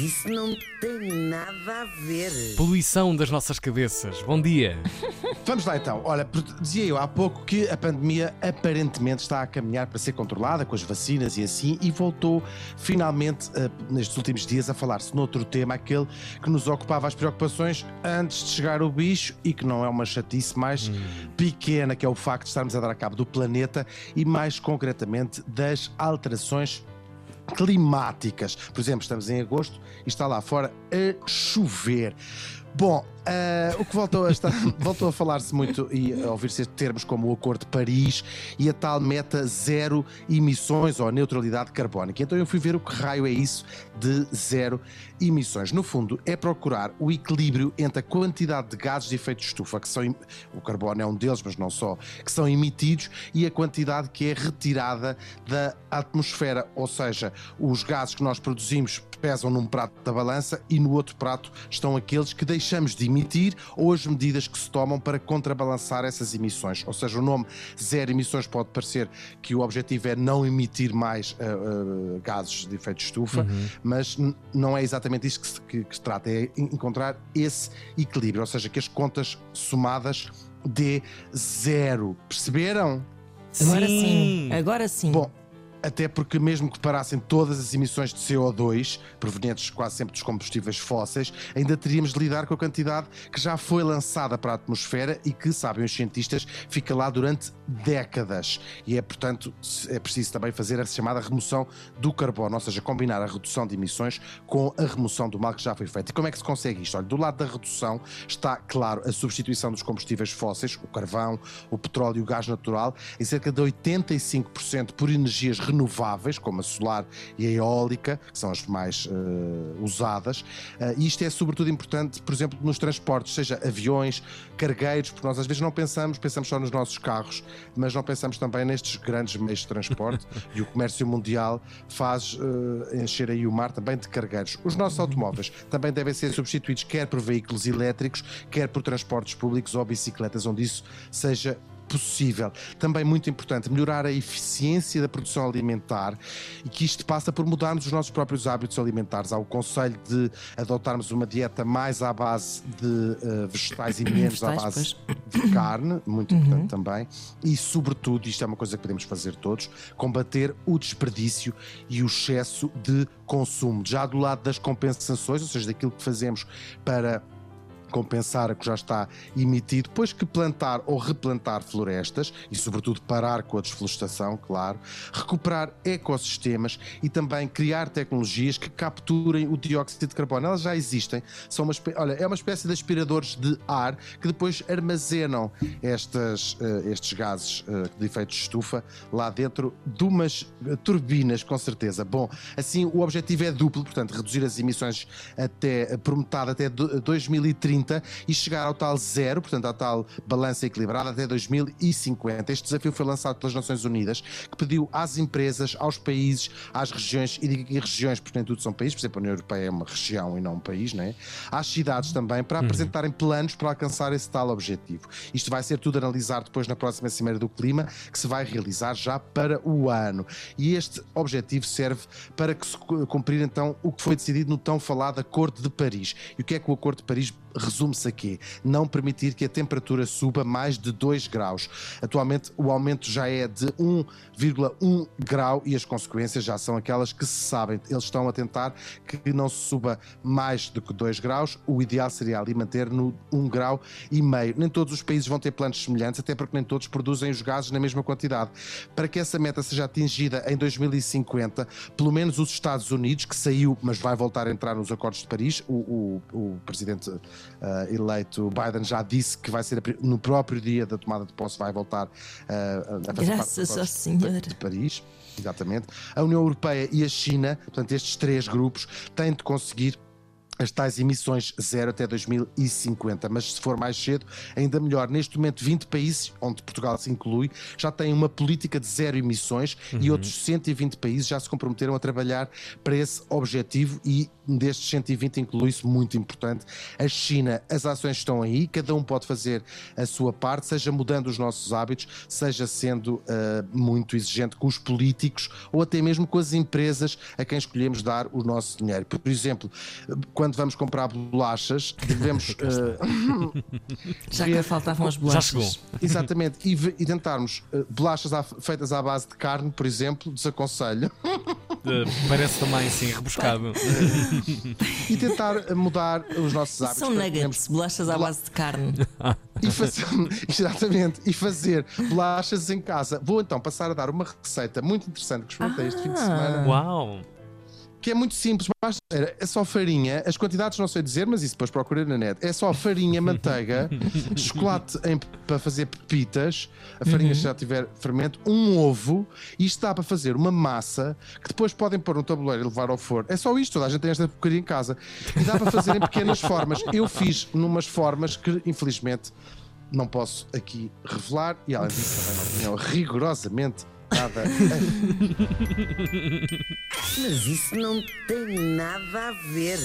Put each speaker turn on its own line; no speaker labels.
Isso não tem nada a ver.
Poluição das nossas cabeças. Bom dia.
Vamos lá então. Olha, dizia eu há pouco que a pandemia aparentemente está a caminhar para ser controlada com as vacinas e assim, e voltou finalmente uh, nestes últimos dias a falar-se noutro tema, aquele que nos ocupava as preocupações antes de chegar o bicho e que não é uma chatice mais hum. pequena, que é o facto de estarmos a dar a cabo do planeta e mais concretamente das alterações climáticas. Por exemplo, estamos em agosto e está lá fora a chover. Bom, uh, o que voltou a, estar, voltou a falar-se muito e a ouvir-se termos como o Acordo de Paris e a tal meta zero emissões ou neutralidade carbónica. Então eu fui ver o que raio é isso de zero emissões. No fundo, é procurar o equilíbrio entre a quantidade de gases de efeito de estufa, que são o carbono é um deles, mas não só, que são emitidos, e a quantidade que é retirada da atmosfera, ou seja, os gases que nós produzimos pesam num prato da balança e no outro prato estão aqueles que deixamos de emitir ou as medidas que se tomam para contrabalançar essas emissões. Ou seja, o nome zero emissões pode parecer que o objetivo é não emitir mais uh, uh, gases de efeito de estufa, uhum. mas não é exatamente isso que se, que, que se trata, é encontrar esse equilíbrio, ou seja, que as contas somadas dê zero. Perceberam?
Agora sim, agora sim.
Bom, até porque, mesmo que parassem todas as emissões de CO2, provenientes quase sempre dos combustíveis fósseis, ainda teríamos de lidar com a quantidade que já foi lançada para a atmosfera e que, sabem os cientistas, fica lá durante décadas. E é, portanto, é preciso também fazer a chamada remoção do carbono, ou seja, combinar a redução de emissões com a remoção do mal que já foi feito. E como é que se consegue isto? Olha, do lado da redução está, claro, a substituição dos combustíveis fósseis, o carvão, o petróleo e o gás natural, em cerca de 85% por energias renováveis renováveis, como a solar e a eólica, que são as mais uh, usadas. Uh, e isto é sobretudo importante, por exemplo, nos transportes, seja aviões, cargueiros, porque nós às vezes não pensamos, pensamos só nos nossos carros, mas não pensamos também nestes grandes meios de transporte e o comércio mundial faz uh, encher aí o mar também de cargueiros. Os nossos automóveis também devem ser substituídos quer por veículos elétricos, quer por transportes públicos ou bicicletas, onde isso seja possível. Também muito importante, melhorar a eficiência da produção alimentar e que isto passa por mudarmos os nossos próprios hábitos alimentares. Há o conselho de adotarmos uma dieta mais à base de uh, vegetais e menos à base de carne, muito uhum. importante também. E, sobretudo, isto é uma coisa que podemos fazer todos, combater o desperdício e o excesso de consumo. Já do lado das compensações, ou seja, daquilo que fazemos para compensar o que já está emitido, depois que plantar ou replantar florestas e, sobretudo, parar com a desflorestação, claro, recuperar ecossistemas e também criar tecnologias que capturem o dióxido de carbono. Elas já existem, são uma, olha, é uma espécie de aspiradores de ar que depois armazenam estas, uh, estes gases uh, de efeito de estufa lá dentro de umas turbinas, com certeza. Bom, assim o objetivo é duplo, portanto, reduzir as emissões até, por metade até 2030 2030 e chegar ao tal zero, portanto, à tal balança equilibrada até 2050. Este desafio foi lançado pelas Nações Unidas, que pediu às empresas, aos países, às regiões, e digo regiões porque nem tudo são países, por exemplo, a União Europeia é uma região e não um país, né? às cidades também, para uhum. apresentarem planos para alcançar esse tal objetivo. Isto vai ser tudo analisado depois na próxima Cimeira do Clima, que se vai realizar já para o ano. E este objetivo serve para que se cumprir então o que foi decidido no tão falado Acordo de Paris. E o que é que o Acordo de Paris resume-se aqui: não permitir que a temperatura suba mais de 2 graus. Atualmente, o aumento já é de 1,1 grau e as consequências já são aquelas que se sabem. Eles estão a tentar que não se suba mais do que 2 graus. O ideal seria ali manter no 1 grau e meio. Nem todos os países vão ter planos semelhantes, até porque nem todos produzem os gases na mesma quantidade. Para que essa meta seja atingida em 2050, pelo menos os Estados Unidos, que saiu, mas vai voltar a entrar nos Acordos de Paris, o, o, o presidente uh, eleito Biden já disse que vai ser no próprio dia da tomada de posse vai voltar uh, a fazer
Graças parte
de Paris. Exatamente. A União Europeia e a China, portanto, estes três grupos, têm de conseguir as tais emissões zero até 2050. Mas se for mais cedo, ainda melhor. Neste momento, 20 países, onde Portugal se inclui, já têm uma política de zero emissões uhum. e outros 120 países já se comprometeram a trabalhar para esse objetivo e destes 120 inclui-se muito importante a China. As ações estão aí, cada um pode fazer a sua parte, seja mudando os nossos hábitos, seja sendo uh, muito exigente com os políticos ou até mesmo com as empresas a quem escolhemos dar o nosso dinheiro. Por exemplo, quando vamos comprar bolachas, devemos. uh,
Já que faltavam as bolachas. Já chegou.
Exatamente. E, e tentarmos uh, bolachas feitas à base de carne, por exemplo, desaconselho.
parece também, sim, rebuscado.
e tentar mudar os nossos hábitos.
São nuggets, bolachas à base de carne.
E fazer, exatamente, e fazer bolachas em casa. Vou então passar a dar uma receita muito interessante que experimentei ah. este fim de semana.
Uau!
Que é muito simples, basta, é só farinha, as quantidades não sei dizer, mas isso depois procurei na net. É só farinha, manteiga, chocolate em, para fazer pepitas, a farinha uhum. já tiver fermento, um ovo, e isto dá para fazer uma massa que depois podem pôr no tabuleiro e levar ao forno. É só isto, toda a gente tem esta porcaria em casa. E dá para fazer em pequenas formas. Eu fiz numas formas que, infelizmente, não posso aqui revelar, e além disso, também não tinham rigorosamente nada.
Mas isso não tem nada a ver.